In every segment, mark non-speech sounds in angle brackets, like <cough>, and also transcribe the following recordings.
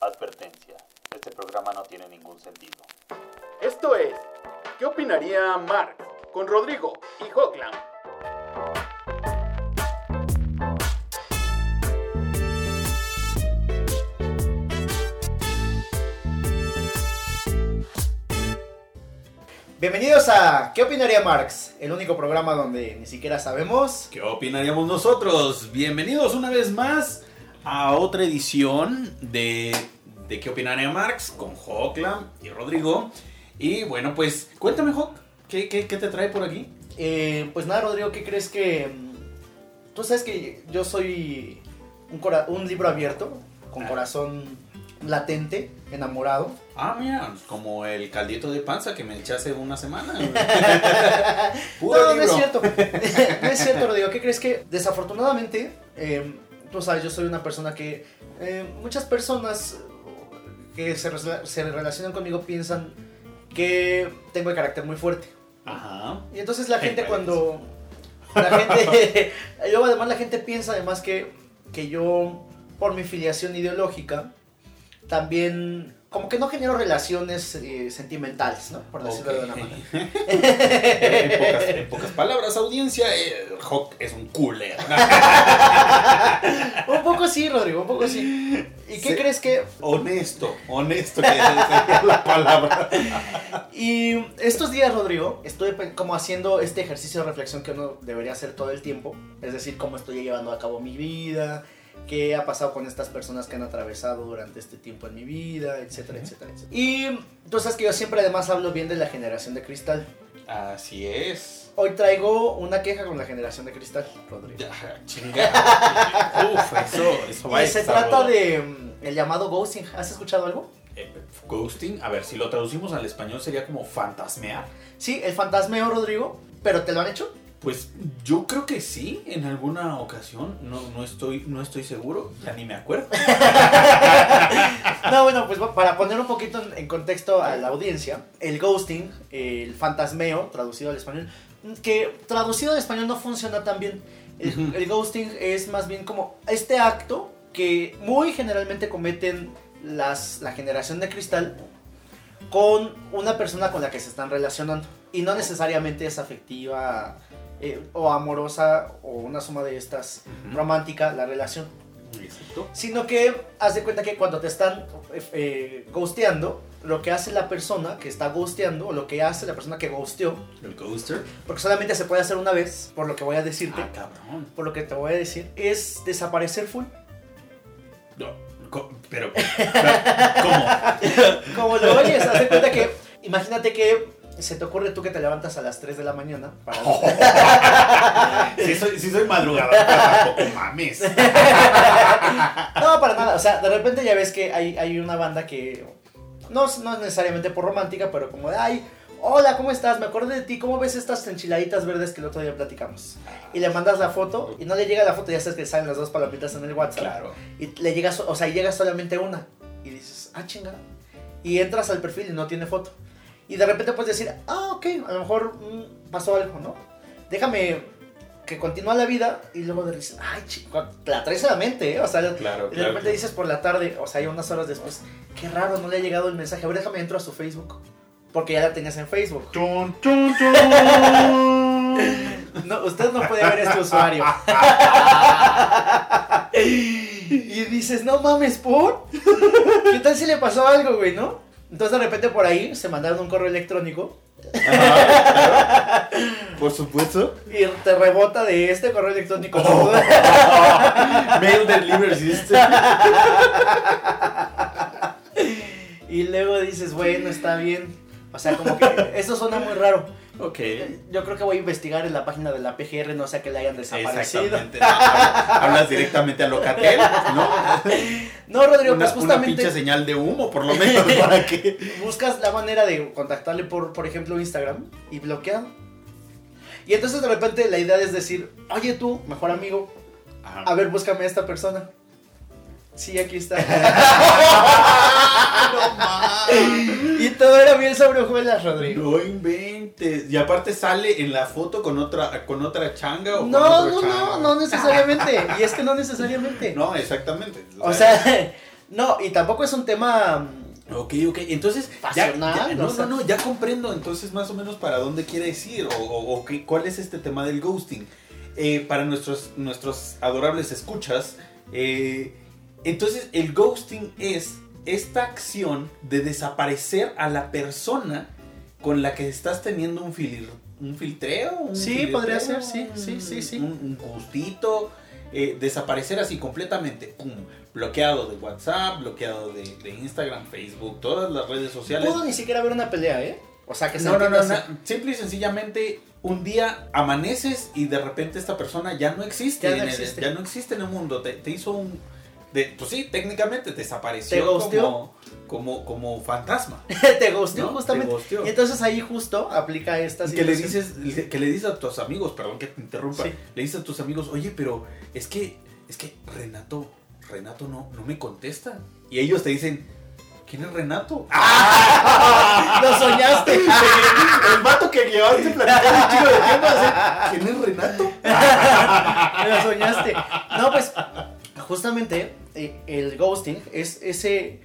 Advertencia. Este programa no tiene ningún sentido. Esto es ¿Qué opinaría Marx? Con Rodrigo y Hockland. Bienvenidos a ¿Qué opinaría Marx? El único programa donde ni siquiera sabemos. ¿Qué opinaríamos nosotros? Bienvenidos una vez más a otra edición de, de ¿Qué opinaría Marx? Con Hocklam y Rodrigo. Y bueno, pues cuéntame, Hock, ¿qué, qué, qué te trae por aquí? Eh, pues nada, Rodrigo, ¿qué crees que.? mm, Tú sabes que yo soy un, cora- un libro abierto, con Ah. corazón latente, enamorado. Ah, mira, como el caldito de panza que me eché hace una semana. <laughs> no, no es cierto. <laughs> no es cierto, Rodrigo. ¿Qué crees que desafortunadamente, eh, tú sabes, yo soy una persona que eh, muchas personas que se, se relacionan conmigo piensan que tengo el carácter muy fuerte. Ajá. Y entonces la gente cuando... La gente... <laughs> luego además la gente piensa además que, que yo, por mi filiación ideológica, también como que no genero relaciones eh, sentimentales, ¿no? Por decirlo de una manera. <laughs> en, pocas, en <laughs> pocas palabras, audiencia, eh, Hawk es un culero. <laughs> un poco sí, Rodrigo, un poco sí. ¿Y qué Sí. crees que...? honesto, honesto que es la palabra. Y estos días, Rodrigo, estoy como haciendo este ejercicio de reflexión que uno debería hacer todo el tiempo. Es decir, cómo estoy llevando a cabo mi vida, qué ha pasado con estas personas que han atravesado durante este tiempo en mi vida, etcétera, etcétera, etcétera. Y tú sabes que yo siempre además hablo bien de la generación de cristal. Así es. Hoy traigo una queja con la generación de cristal, Rodrigo. Ya, chinga. Uf, eso, eso va a Y se estar trata de mm, el llamado ghosting. ¿Has escuchado algo? Eh, ghosting, a ver, si lo traducimos al español sería como fantasmear. Sí, el fantasmeo, Rodrigo. ¿Pero te lo han hecho? Pues yo creo que sí, en alguna ocasión. No, no, estoy, no estoy seguro, ya ni me acuerdo. <laughs> No, bueno, pues para poner un poquito en, contexto a la audiencia, el ghosting, el fantasmeo, traducido al español, que traducido al español no funciona tan bien. El, el ghosting es más bien como este acto que muy generalmente cometen las, la generación de cristal con una persona con la que se están relacionando. Y no necesariamente es afectiva eh, o amorosa o una suma de estas romántica la relación Exacto. sino que haz de cuenta que cuando te están eh, eh, ghosteando, lo que hace la persona que está ghosteando, o lo que hace la persona que ghosteó, El ghoster. porque solamente se puede hacer una vez, por lo que voy a decirte, Ah, cabrón. por lo que te voy a decir, es desaparecer full. No, pero, pero, ¿cómo? <laughs> Como lo oyes, haz de cuenta que, imagínate que se te ocurre tú que te levantas a las 3 de la mañana para... <laughs> Sí soy, sí soy madrugador, pero tampoco mames. <laughs> No, para nada. O sea, de repente ya ves que hay, hay una banda que no, es- no es necesariamente por romántica, pero como de, ay, hola, ¿cómo estás? Me acordé de ti. ¿Cómo ves estas enchiladitas verdes que el otro día platicamos? Y le mandas la foto y no le llega la foto, ya sabes que salen las dos palomitas en el WhatsApp. Claro. Y le llega, o sea, y llega solamente una. Y dices, ah, chinga. Y entras al perfil y no tiene foto. Y de repente puedes decir, ah, ok, a lo mejor mm, pasó algo, ¿no? Déjame que continúa la vida y luego dices, ay, chico, la traes a la mente, ¿eh? O sea, Claro, y de claro. repente dices por la tarde, o sea, ya unas horas después, qué raro, no le ha llegado el mensaje. A ver, déjame entro a su Facebook. Porque ya la tenías en Facebook. Chun, chun, chun. <laughs> No, usted no puede ver este usuario. <laughs> <laughs> y dices, no mames, ¿por? ¿Qué tal si le pasó algo, güey, no? Entonces de repente por ahí se mandaron un correo electrónico Ajá, claro. Por supuesto. y te rebota de este correo electrónico. <laughs> Mail Delivery System. y luego dices, bueno, está bien. O sea, como que eso suena muy raro. Ok. Yo creo que voy a investigar en la página de la PGR, no sea que le hayan desaparecido. Exactamente. No, hablas, directamente a Locatel, ¿no? <laughs> No, Rodrigo, Una, pues una justamente pinche señal de humo, por lo menos, <laughs> para que. buscas la manera de contactarle por, por ejemplo, Instagram y bloqueado. Y entonces de repente la idea es decir, oye tú, mejor amigo, a ver, búscame a esta persona. Sí, aquí está. <laughs> y todo era bien sobre hojuelas, Rodrigo. No inventes. Y aparte sale en la foto con otra, con otra changa o con No, otro no, chango. no, no necesariamente. Y es que no necesariamente. <laughs> No, exactamente. O sea, <laughs> No, y tampoco es un tema. mm, Ok, ok. Entonces, ya, Pasional, ya- no, o sea. no, no, ya comprendo entonces más o menos para dónde quiere ir o, o- cuál es este tema del ghosting. Eh, para nuestros, nuestros adorables escuchas, eh, entonces el ghosting es esta acción de desaparecer a la persona con la que estás teniendo un, filir, un filtreo. un Sí, podría ser, sí, sí, sí, sí. Un, un gustito. eh, desaparecer así completamente. Pum, bloqueado de WhatsApp, bloqueado de, de Instagram, Facebook, todas las redes sociales. Pudo ni siquiera haber una pelea, ¿eh? O sea, que se No, no, no, na- simple y sencillamente un día amaneces y de repente esta persona ya no existe, Ya no en el- existe. ya no existe en el mundo, te, te hizo un... De, pues sí, técnicamente desapareció como, como, como fantasma. <laughs> te gusteó ¿no? justamente. Te. Y entonces ahí justo aplica esta que le dices que le dices a tus amigos, perdón que te interrumpa, Sí. le dices a tus amigos, oye, pero es que es que Renato Renato no no me contesta y ellos te dicen, ¿quién es Renato? <laughs> ¡Lo soñaste! <laughs> El vato que llevaste platicando un chico de tiempo, ¿quién es Renato? Lo soñaste. No, pues, justamente el ghosting es ese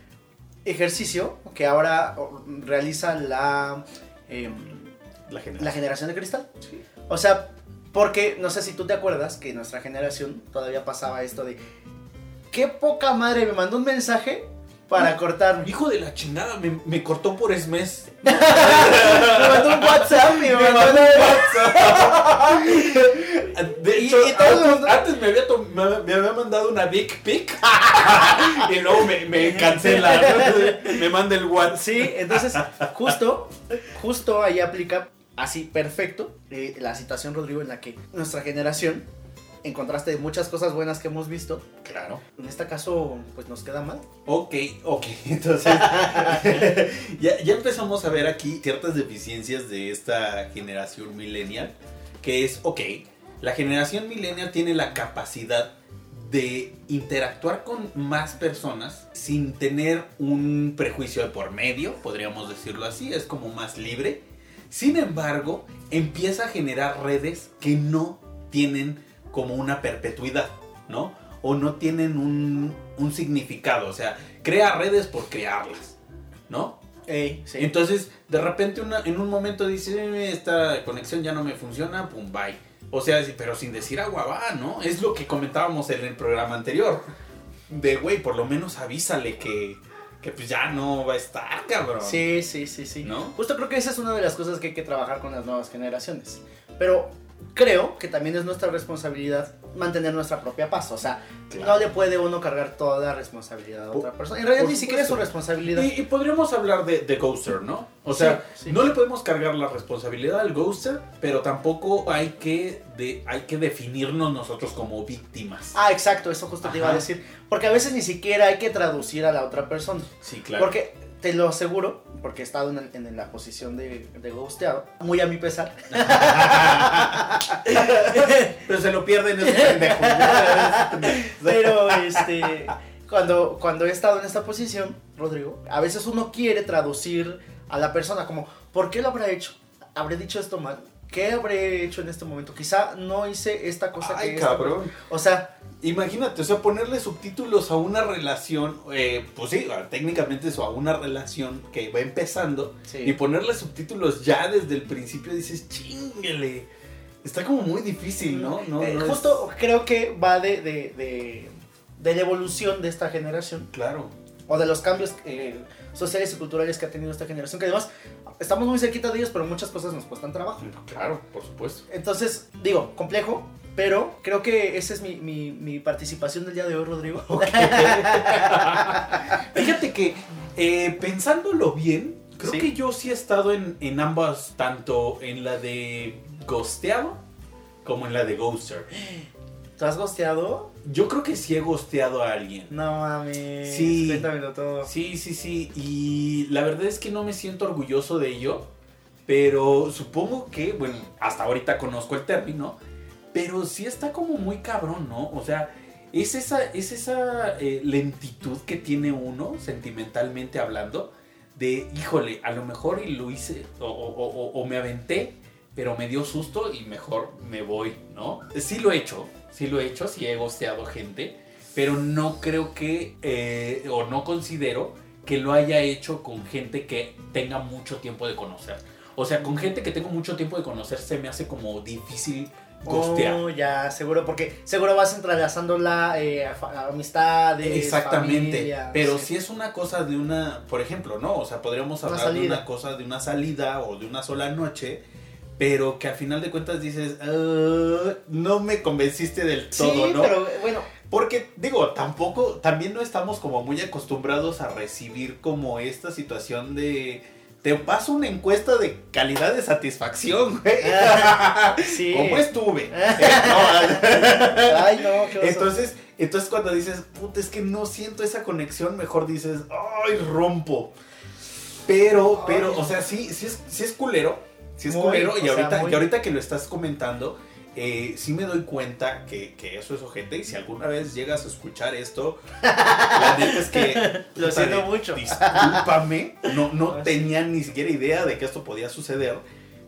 ejercicio que ahora realiza la, em, La la generación de cristal. O sea, porque no sé si tú te acuerdas que nuestra generación todavía pasaba esto de qué poca madre me mandó un mensaje para cortarme. Hijo de la chingada, me, me cortó por esmes. <laughs> Me mandó un WhatsApp y me Me mandó un De Y- hecho, y todos antes, los- antes me, había me, me había mandado una dick pic <laughs> y luego me, me cancela, me manda el WhatsApp. Sí, entonces, justo, justo ahí aplica así perfecto eh, la situación, Rodrigo, en la que nuestra generación, en contraste de muchas cosas buenas que hemos visto, Claro. en este caso, pues nos queda mal. Ok, ok, <laughs> entonces <laughs> ya, ya empezamos a ver aquí ciertas deficiencias de esta generación millennial, que es, ok, la generación millennial tiene la capacidad de interactuar con más personas sin tener un prejuicio de por medio, podríamos decirlo así, es como más libre. Sin embargo, empieza a generar redes que no tienen como una perpetuidad, ¿no? O no tienen un, un significado, o sea, crea redes por crearlas, ¿no? Ey, sí. Entonces, de repente una- en un momento dice, "Eh, esta conexión ya no me funciona, pum, bye. O sea, pero sin decir agua va, ¿no? Es lo que comentábamos en el programa anterior. De, güey, por lo menos avísale que, que pues ya no va a estar, cabrón. Sí, sí, sí, sí. ¿No? Justo creo que esa es una de las cosas que hay que trabajar con las nuevas generaciones. Pero creo que también es nuestra responsabilidad mantener nuestra propia paz. O sea, Claro. no le puede uno cargar toda la responsabilidad a Por- otra persona. En realidad ni siquiera es su responsabilidad. Y, y podríamos hablar de, de Ghoster, ¿no? O sea, sí. no le podemos cargar la responsabilidad al Ghoster, pero tampoco hay que, de, hay que definirnos nosotros como víctimas. Ah, exacto, eso justo te iba a decir. Porque a veces ni siquiera hay que traducir a la otra persona. Sí, claro. Porque te lo aseguro, porque he estado en, en la posición de, de ghosteado, muy a mi pesar. <laughs> Pero se lo pierden esos pendejos. <laughs> Pero este, cuando, cuando he estado en esta posición, Rodrigo, a veces uno quiere traducir a la persona como, ¿por qué lo habrá hecho? ¿Habré dicho esto mal? ¿Qué habré hecho en este momento? Quizá no hice esta cosa Ay, que esta- cabrón. O sea, Imagínate, o sea, ponerle subtítulos a una relación, eh, pues sí, técnicamente eso, a una relación que va empezando, Sí. y ponerle subtítulos ya desde el principio dices, chinguele. Está como muy difícil, ¿no? no, eh, no es- justo creo que va de, de, de, de la evolución de esta generación. Claro. o de los cambios eh, sociales y culturales que ha tenido esta generación, que además estamos muy cerquita de ellos, pero muchas cosas nos cuestan trabajo. Claro, por supuesto. Entonces, digo, complejo, pero creo que esa es mi, mi, mi participación del día de hoy, Rodrigo. <laughs> Fíjate que eh, pensándolo bien, creo Sí. que yo sí he estado en, en ambas, tanto en la de Ghosteado como en la de Ghoster. ¿Tú has gosteado? Yo creo que sí he ghosteado a alguien. No mames. Sí. Cuéntamelo todo. Sí, sí, sí. Y la verdad es que no me siento orgulloso de ello. Pero supongo que, bueno, hasta ahorita conozco el término. Pero sí está como muy cabrón, ¿no? O sea, es esa, es esa eh, lentitud que tiene uno, sentimentalmente hablando, de, híjole, a lo mejor y lo hice, o, o- o- o me aventé, pero me dio susto y mejor me voy, ¿no? Sí lo he hecho, sí lo he hecho, sí he gosteado gente. pero no creo que, eh, o no considero que lo haya hecho con gente que tenga mucho tiempo de conocer. O sea, con gente que tengo mucho tiempo de conocer se me hace como difícil gostear. Oh, ya, seguro, porque seguro vas entrelazando la eh, amistades. Exactamente. familia, pero sí. si es una cosa de una, por ejemplo, ¿no? O sea, podríamos hablar de una cosa de una salida o de una sola noche, pero que al final de cuentas dices, "Ah, no me convenciste del todo, sí, ¿no? pero bueno, Porque, digo, tampoco, también no estamos como muy acostumbrados a recibir como esta situación de... Te paso una encuesta de calidad de satisfacción, güey. <laughs> sí. ¿Cómo estuve? <laughs> Ay, no, qué oso. Entonces, entonces cuando dices, puta, es que no siento esa conexión, mejor dices, ay, rompo. Pero, pero, o sea, sí, sí es, sí es culero. Sí es Muy, culero. Y sea, ahorita, muy. y ahorita que lo estás comentando, eh, sí me doy cuenta que, que eso es ojete. Y si alguna vez llegas a escuchar esto, <laughs> la neta es que. Lo siento de- mucho. Discúlpame. No, no Ah, tenía ni siquiera idea de que esto podía suceder.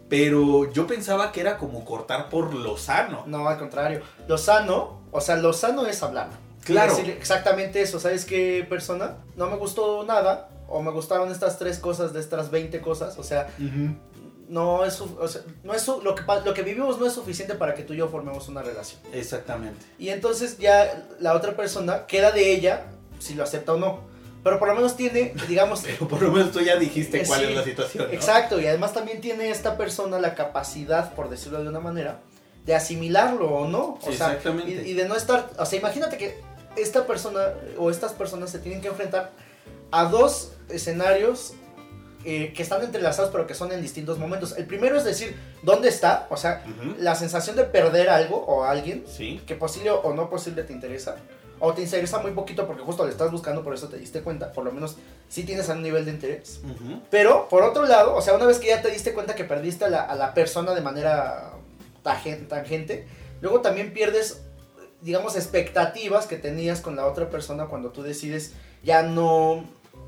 Pero yo pensaba que era como cortar por lo sano. No, al contrario. Lo sano, o sea, lo sano es hablar. Claro. Decir exactamente eso. ¿Sabes qué persona? No me gustó nada. O me gustaron estas tres cosas de estas 20 cosas. O sea. No es, su- o sea, no es lo, que, lo que vivimos no es suficiente para que tú y yo formemos una relación. Exactamente. Y entonces ya la otra persona queda de ella si lo acepta o no. Pero por lo menos tiene, <laughs> digamos, Pero por lo menos tú ya dijiste Eh, cuál sí, es la situación. ¿no? Exacto, y además también tiene esta persona la capacidad, por decirlo de una manera, de asimilarlo o no. O Sí, sea, exactamente. y, y de no estar, o sea, imagínate que esta persona o estas personas se tienen que enfrentar a dos escenarios eh, que están entrelazados pero que son en distintos momentos. El primero es decir, ¿dónde está? O sea, la sensación de perder algo o alguien Sí. que posible o no posible te interesa. O te interesa muy poquito porque justo le estás buscando, por eso te diste cuenta. Por lo menos sí tienes un nivel de interés. Pero, por otro lado, o sea, una vez que ya te diste cuenta que perdiste a la, a la persona de manera tangente, luego también pierdes, digamos, expectativas que tenías con la otra persona cuando tú decides ya no...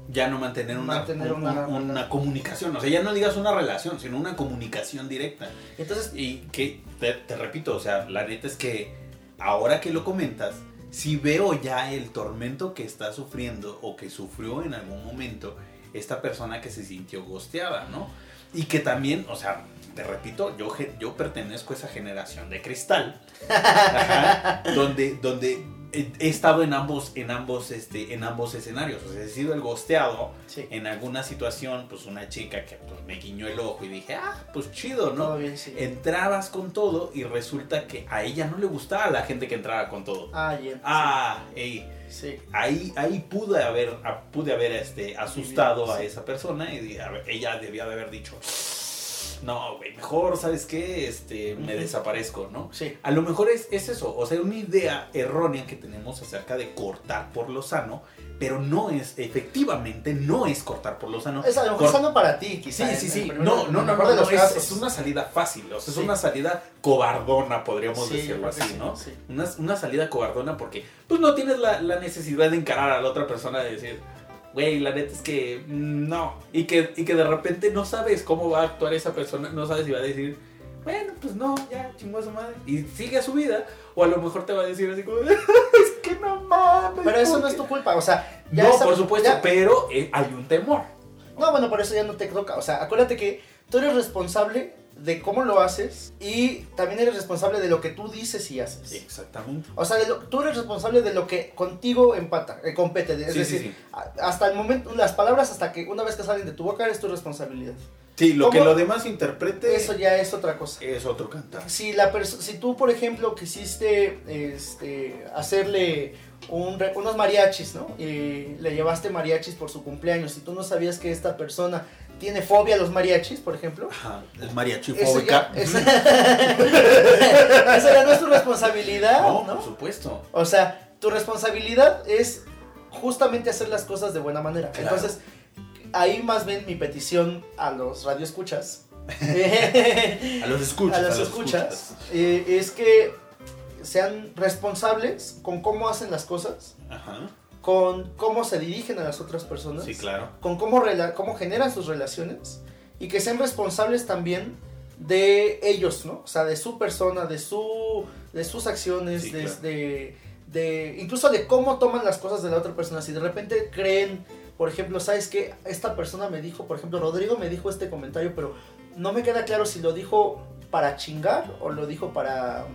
Ya no mantener una, Mantener una- un- una comunicación. O sea, ya no digas una relación, sino una comunicación directa. Entonces, Y que, te, te repito, o sea, la neta es que ahora que lo comentas, si veo ya el tormento que está sufriendo o que sufrió en algún momento esta persona que se sintió gosteada, ¿no? Y que también, o sea, te repito, yo, yo pertenezco a esa generación de cristal, ajá, <laughs> donde, donde he, he estado en ambos, en, ambos, este, en ambos escenarios. O sea, he sido el gosteado sí, en alguna situación, pues una chica que pues, me guiñó el ojo y dije, ah, pues chido, ¿no? todo bien, sí. entrabas con todo y resulta que a ella no le gustaba la gente que entraba con todo. Ah, bien. Ah, ey, Sí. ahí, ahí pude haber, pude haber este, asustado a esa persona y di- a ver, ella debía de haber dicho, no, güey, mejor, ¿sabes qué? Este, me desaparezco, ¿no? Sí. A lo mejor es, es eso, o sea, una idea errónea que tenemos acerca de cortar por lo sano, pero no es, efectivamente, no es cortar por lo sano. Es a lo mejor Cor- sano para ti, Sí, quizás. sí, sí. No, no, no, no, no, es, es una salida fácil, o sea, Sí. es una salida cobardona, podríamos Sí, decirlo así, sí, ¿no? sí. Una, una salida cobardona porque, pues, no tienes la, la necesidad de encarar a la otra persona de decir, güey, la neta es que no. Y que, y que de repente no sabes cómo va a actuar esa persona, no sabes si va a decir, bueno, pues no, ya, chingó a su madre. Y sigue su vida, o a lo mejor te va a decir así como, <laughs> es que no mames. Pero eso ¿por no es qué?". tu culpa, o sea, ya No, esa- por supuesto, ya- pero eh, hay un temor. No, bueno, por eso ya no te toca. O sea, acuérdate que tú eres responsable de cómo lo haces y también eres responsable de lo que tú dices y haces. Exactamente. O sea, de lo- tú eres responsable de lo que contigo empata, eh, compete. Es Sí, decir, sí. hasta el momento, las palabras hasta que una vez que salen de tu boca es tu responsabilidad. Sí, lo que lo demás interprete Eso ya es otra cosa. es otro cantar. Si, la si tú, por ejemplo, quisiste este, hacerle un unos mariachis, ¿no? Y le llevaste mariachis por su cumpleaños y tú no sabías que esta persona tiene fobia a los mariachis, por ejemplo. Ajá, es mariachi Eso fóbica. ya, <laughs> eso ya no es tu responsabilidad, No, ¿no? por supuesto. O sea, tu responsabilidad es justamente hacer las cosas de buena manera. Claro. Entonces, ahí más bien mi petición a los radioescuchas. <laughs> A los escuchas. a los escuchas, eh, es que sean responsables con cómo hacen las cosas, Ajá. Con cómo se dirigen a las otras personas, Sí, claro. con cómo, cómo generan sus relaciones y que sean responsables también de ellos, ¿no? O sea, de su persona, de, su, de sus acciones, Sí, de, claro. de, de incluso de cómo toman las cosas de la otra persona. Si de repente creen, por ejemplo, ¿sabes qué? Esta persona me dijo, por ejemplo, Rodrigo me dijo este comentario, pero no me queda claro si lo dijo para chingar o lo dijo para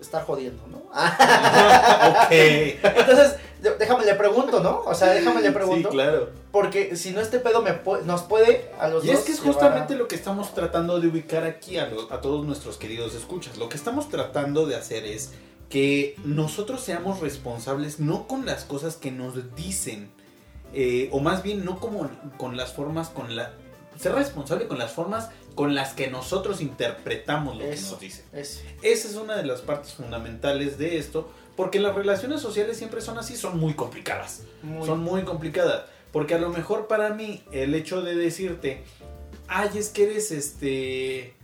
estar jodiendo, ¿no? <laughs> ok. Entonces, déjame le pregunto, ¿no? O sea, déjame le pregunto. Sí, claro. Porque si no, este pedo me nos puede a los Y dos. es que es justamente a- lo que estamos tratando de ubicar aquí a todos nuestros queridos escuchas. Lo que estamos tratando de hacer es que nosotros seamos responsables no con las cosas que nos dicen, eh, o más bien no como con las formas, con la... Ser responsable con las formas con las que nosotros interpretamos lo que nos dicen. Es- Esa es una de las partes fundamentales de esto, porque las relaciones sociales siempre son así, son muy complicadas. muy- Son muy complicadas. Porque a lo mejor para mí el hecho de decirte, ay, es que eres este...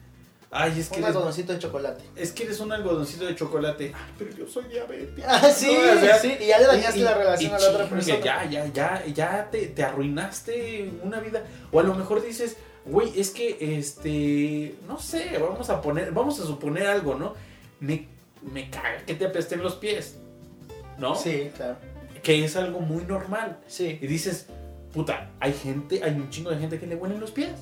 Ay, es que un eres, algodoncito de chocolate. es que eres un algodoncito de chocolate. Ay, pero yo soy diabético. Ah, sí, No, o sea, sí, y ya le dañaste y- la relación y a la otra persona. Ya, ya, ya, ya te, te arruinaste una vida. O a lo mejor dices, güey, es que, este, no sé, vamos a poner, vamos a suponer algo, ¿no? Me, me caga que te apesten los pies, ¿no? Sí, claro. Que es algo muy normal. Sí. Y dices, puta, hay gente, hay un chingo de gente que le huelen los pies.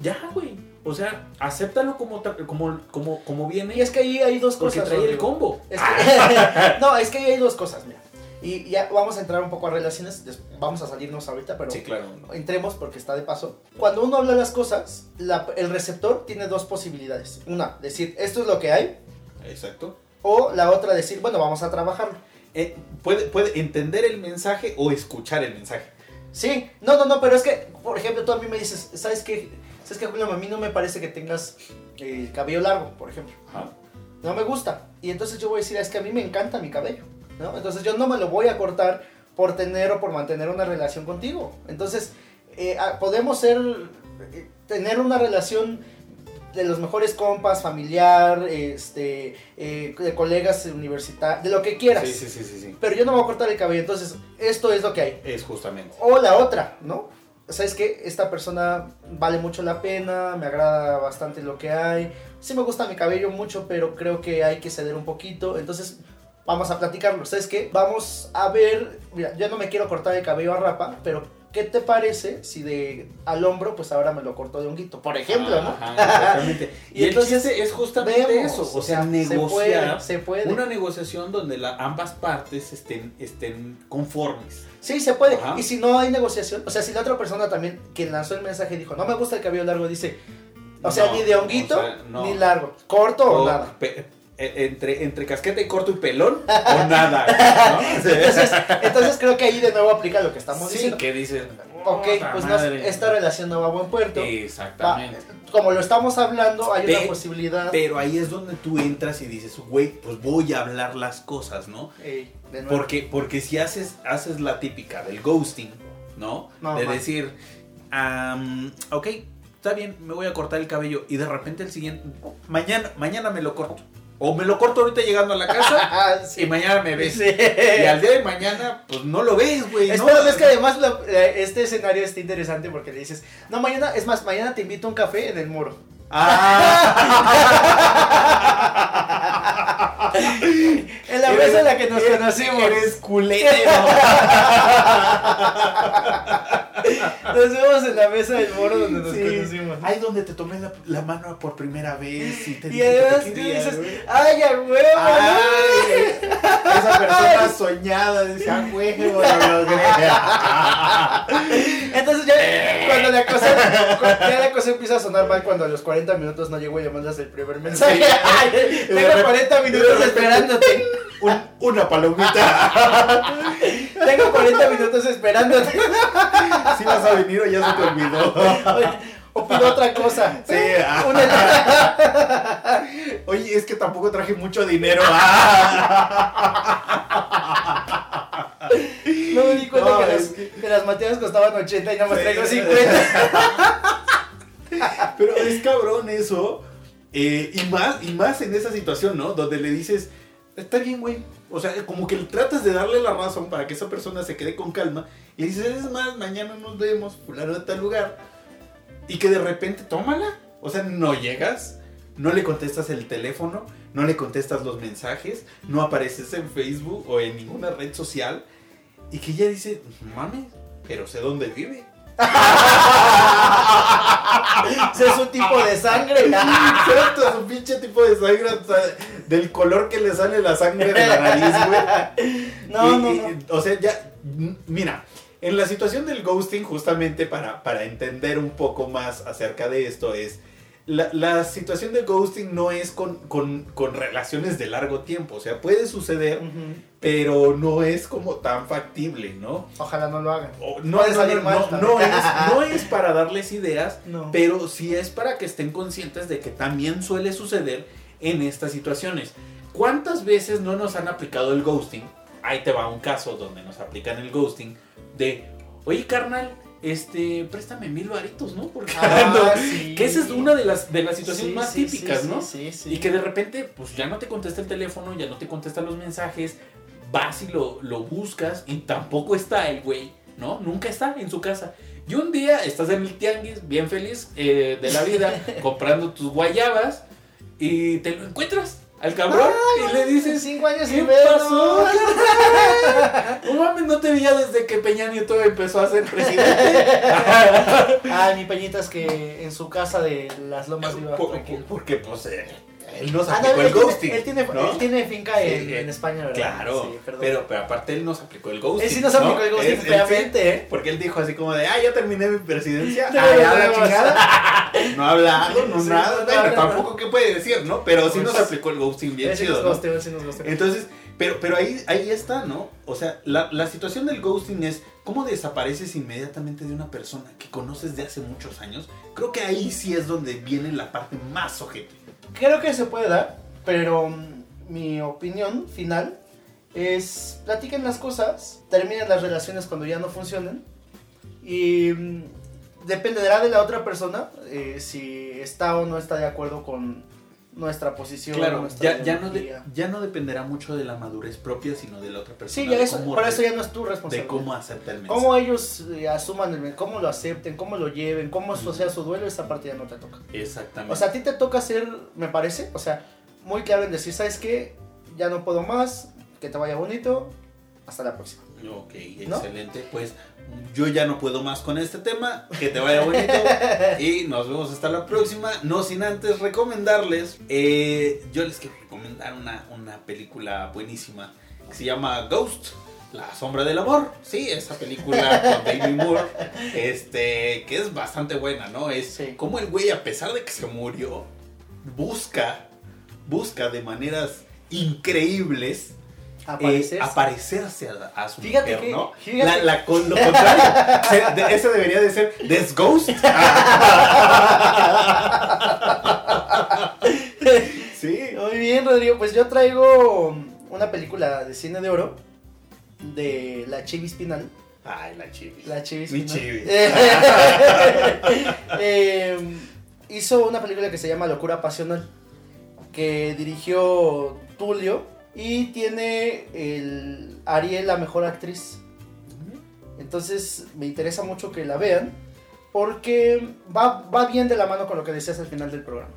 Ya, güey. O sea, acéptalo como, como, como, como viene. Y es que ahí hay dos porque cosas. trae el combo. Es que- <laughs> no, es que ahí hay dos cosas, mira. Y ya vamos a entrar un poco a relaciones, vamos a salirnos ahorita, pero Sí, claro. entremos porque está de paso. Cuando uno habla las cosas, la- el receptor tiene dos posibilidades. Una, decir, esto es lo que hay, Exacto. o la otra, decir, bueno, vamos a trabajarlo. Eh, puede, puede entender el mensaje o escuchar el mensaje. Sí, no, no, no, pero es que, por ejemplo, tú a mí me dices, ¿sabes qué? ¿Sabes qué, Julio? A mí no me parece que tengas el cabello largo, por ejemplo. Ajá. No me gusta. Y entonces yo voy a decir, es que a mí me encanta mi cabello. ¿No? Entonces yo no me lo voy a cortar por tener o por mantener una relación contigo. Entonces, eh, ah, podemos ser, eh, tener una relación de los mejores compas, familiar, este, eh, de colegas universitarios, de lo que quieras. Sí, sí, sí, sí, sí. Pero yo no me voy a cortar el cabello, entonces esto es lo que hay. Es justamente. O la otra, ¿no? ¿Sabes qué? Esta persona vale mucho la pena, me agrada bastante lo que hay. Sí me gusta mi cabello mucho, pero creo que hay que ceder un poquito. Entonces, vamos a platicarlo. ¿Sabes qué? Vamos a ver, mira, yo no me quiero cortar el cabello a rapa, pero ¿qué te parece si de al hombro, pues ahora me lo corto de honguito? Por ejemplo, ¿no? Ajá, exactamente. <laughs> y, entonces es justamente Vemos, eso. O sea, negociar. puede, se puede. Una negociación donde la, ambas partes estén, estén conformes. Sí, se puede. Ajá. Y si no hay negociación, o sea, si la otra persona también, quien lanzó el mensaje, dijo, no me gusta el cabello largo, dice, o sea, No, ni de honguito, o sea, no. ni largo, corto o, O nada. Eh, entre, entre casquete y corto y pelón o nada. ¿no? <laughs> Entonces, entonces creo que ahí de nuevo aplica lo que estamos sí, diciendo. que dices. Ok, "Puta pues no, madre". esta relación no va a buen puerto. Va- Exactamente. como lo estamos hablando, hay una posibilidad. Pero ahí es donde tú entras y dices, güey, pues voy a hablar las cosas, ¿no? Ey, de nuevo. Porque, porque si haces, haces la típica del ghosting, ¿no? No, de decir, am, ok, está bien, me voy a cortar el cabello y de repente el siguiente, mañana, mañana me lo corto. O me lo corto ahorita llegando a la casa <laughs> Ah, y mañana me ves. Sí. Y al día de mañana, pues no lo ves, güey. ¿no? Espera, es que además la- eh, este escenario está interesante porque le dices, no, mañana, es más, mañana te invito a un café en el muro. Ah. <laughs> En la mesa en la que nos eres- conocimos. Eres culero. <laughs> Nos vemos en la mesa del muro donde nos Sí. conocimos. Ahí donde te tomé la, la mano por primera vez y te Y además te tú dices, ay, a huevo, esa persona soñada dice, ah, güey, lo logré. <laughs> Entonces ya, cuando la cosa, cuando ya la cosa empieza a sonar mal cuando a los 40 minutos no llego y mandas el primer mensaje. <laughs> Sí. Tengo repente- 40 de minutos esperándote. Un- una palomita. <laughs> Tengo 40 minutos esperándote. <laughs> Si vas a venir o ya se te olvidó. O pido otra cosa. Sí, ah. Una- <laughs> Oye, es que tampoco traje mucho dinero. <laughs> No me di cuenta No, que, las, que- que las materias costaban 80 y nada más Sí. traigo 50. Pero es cabrón eso. eh, y, más, y más en esa situación, ¿no? Donde le dices, está bien, güey. O sea, como que tratas de darle la razón para que esa persona se quede con calma. Y le dices, es más, mañana nos vemos, fulano de tal lugar. Y que de repente, tómala. O sea, no llegas. no le contestas el teléfono, no le contestas los mensajes, no apareces en Facebook o en ninguna red social y que ella dice, mames, pero sé dónde vive. <laughs> Es un tipo de sangre. <laughs> Exacto, es un pinche tipo de sangre, o sea, del color que le sale la sangre de la nariz, güey. No, Y- no, y-. O sea, ya, mira, en la situación del ghosting, justamente para, para entender un poco más acerca de esto, es. La, la situación del ghosting no es con, con, con relaciones de largo tiempo. O sea, puede suceder, pero no es como tan factible, ¿no? Ojalá no lo hagan. O- no, es, no es para darles ideas, No. pero sí es para que estén conscientes de que también suele suceder en estas situaciones. ¿Cuántas veces no nos han aplicado el ghosting? Ahí te va un caso donde nos aplican el ghosting de, oye carnal, este, préstame mil varitos, ¿no? Porque Ah, <laughs> sí. que esa es una de las, de las situaciones Sí, más sí, típicas, ¿no? Sí, sí, Y que de repente, pues ya no te contesta el teléfono, ya no te contesta los mensajes, vas y lo, lo buscas y tampoco está el güey, ¿no? Nunca está en su casa. Y un día estás en el tianguis, bien feliz eh, de la vida, <laughs> comprando tus guayabas y te lo encuentras al cabrón y le dices, Cinco años ¿qué y medio. pasó? <laughs> No mames, no te veía desde que Peña Nieto empezó a ser presidente. Ay, <laughs> mi peñitas que en su casa de las lomas viva por- porque pues eh, él nos Ah, no, aplicó él, el tiene, ghosting. él, tiene, ¿no? él tiene finca en, Sí, en España, ¿verdad? Claro, Sí, pero, pero aparte él nos aplicó el ghosting. Él sí nos aplicó ¿no? el ghosting feamente, ¿eh? porque él dijo así como de, ah, ya terminé mi presidencia. Ah, ya la chingada. No ha hablado, no nada. bueno, tampoco qué puede decir, ¿no? Pero sí Pues, nos aplicó el ghosting bien Él sí chido, nos sí nos. Entonces, pero, pero ahí, ahí está, ¿no? O sea, la, la situación del ghosting es cómo desapareces inmediatamente de una persona que conoces de hace muchos años. Creo que ahí sí es donde viene la parte más ojete. Creo que se puede dar, pero mm, mi opinión final es platiquen las cosas, terminen las relaciones cuando ya no funcionen y mm, dependerá de la otra persona eh, si está o no está de acuerdo con nuestra posición. Claro, nuestra ya, ya, no de- ideología. ya no dependerá mucho de la madurez propia, sino de la otra persona. Sí, ya de eso, por eso ya no es tu De responsabilidad. cómo acepta el mensaje. Cómo ellos eh, asuman el men- cómo lo acepten, cómo lo lleven, cómo eso sea su duelo, esa parte ya no te toca. Exactamente. O sea, a ti te toca ser, me parece, o sea, muy claro en decir, ¿sabes qué? Ya no puedo más, que te vaya bonito, hasta la próxima. Ok, ¿no? excelente. Pues yo ya no puedo más con este tema. Que te vaya bonito. <laughs> y nos vemos hasta la próxima. No sin antes recomendarles. eh, yo les quiero recomendar una, una película buenísima que se llama Ghost. La sombra del amor, sí, esa película con <laughs> Demi Moore, este, que es bastante buena, ¿no? Es Sí. como el güey, a pesar de que se murió, busca, busca de maneras increíbles Aparecer. eh, aparecerse a, a su Fíjate mujer, que- ¿no? fíjate- La, la- con lo <laughs> contrario, se- de- ese debería de ser This Ghost. <laughs> sí. Muy bien, Rodrigo. Pues yo traigo una película de cine de oro de la Chivis Pinal. Ay, la chivis. La Chivis Mi Pinal. chivis. <laughs> Eh, hizo una película que se llama Locura Pasional, que dirigió Tulio y tiene el Ariel la mejor actriz. Entonces me interesa mucho que la vean porque va, va bien de la mano con lo que decías al final del programa.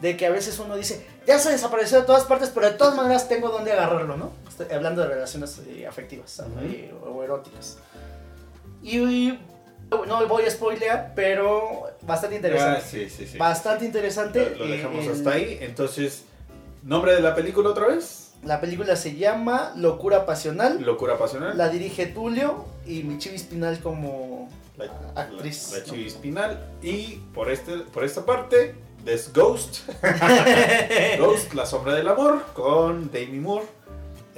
De que a veces uno dice, ya se desapareció de todas partes, pero de todas maneras tengo donde agarrarlo, ¿no? Estoy hablando de relaciones eh, afectivas. Y- o eróticas. Y, y no voy a spoilear, pero bastante interesante. Ah, sí, sí, sí. Bastante interesante. Lo, lo dejamos eh, el- hasta ahí. Entonces, ¿nombre de la película otra vez? La película se llama Locura Pasional. Locura pasional. La dirige Tulio y Michivi Spinal como La, actriz. La, la. Y por, este, por esta parte, This Ghost. <laughs> Ghost, La Sombra del Amor, con Demi Moore.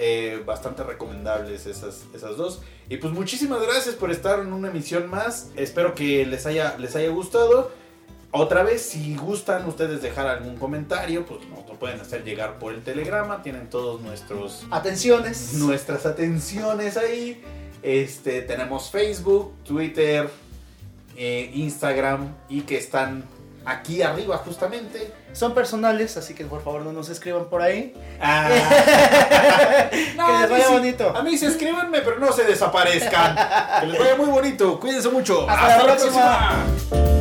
Eh, bastante recomendables esas, esas dos. Y pues muchísimas gracias por estar en una emisión más. Espero que les haya, les haya gustado. Otra vez, si gustan ustedes dejar algún comentario, pues nos lo pueden hacer llegar por el telegrama. Tienen todos nuestros Atenciones. nuestras atenciones ahí. Este, tenemos Facebook, Twitter, eh, Instagram y que están aquí arriba justamente. Son personales, así que por favor no nos escriban por ahí. Ah. <laughs> que No, a les vaya sí- bonito. A mí sí escríbanme, pero no se desaparezcan. <laughs> que les vaya muy bonito. Cuídense mucho. Hasta la próxima. próxima.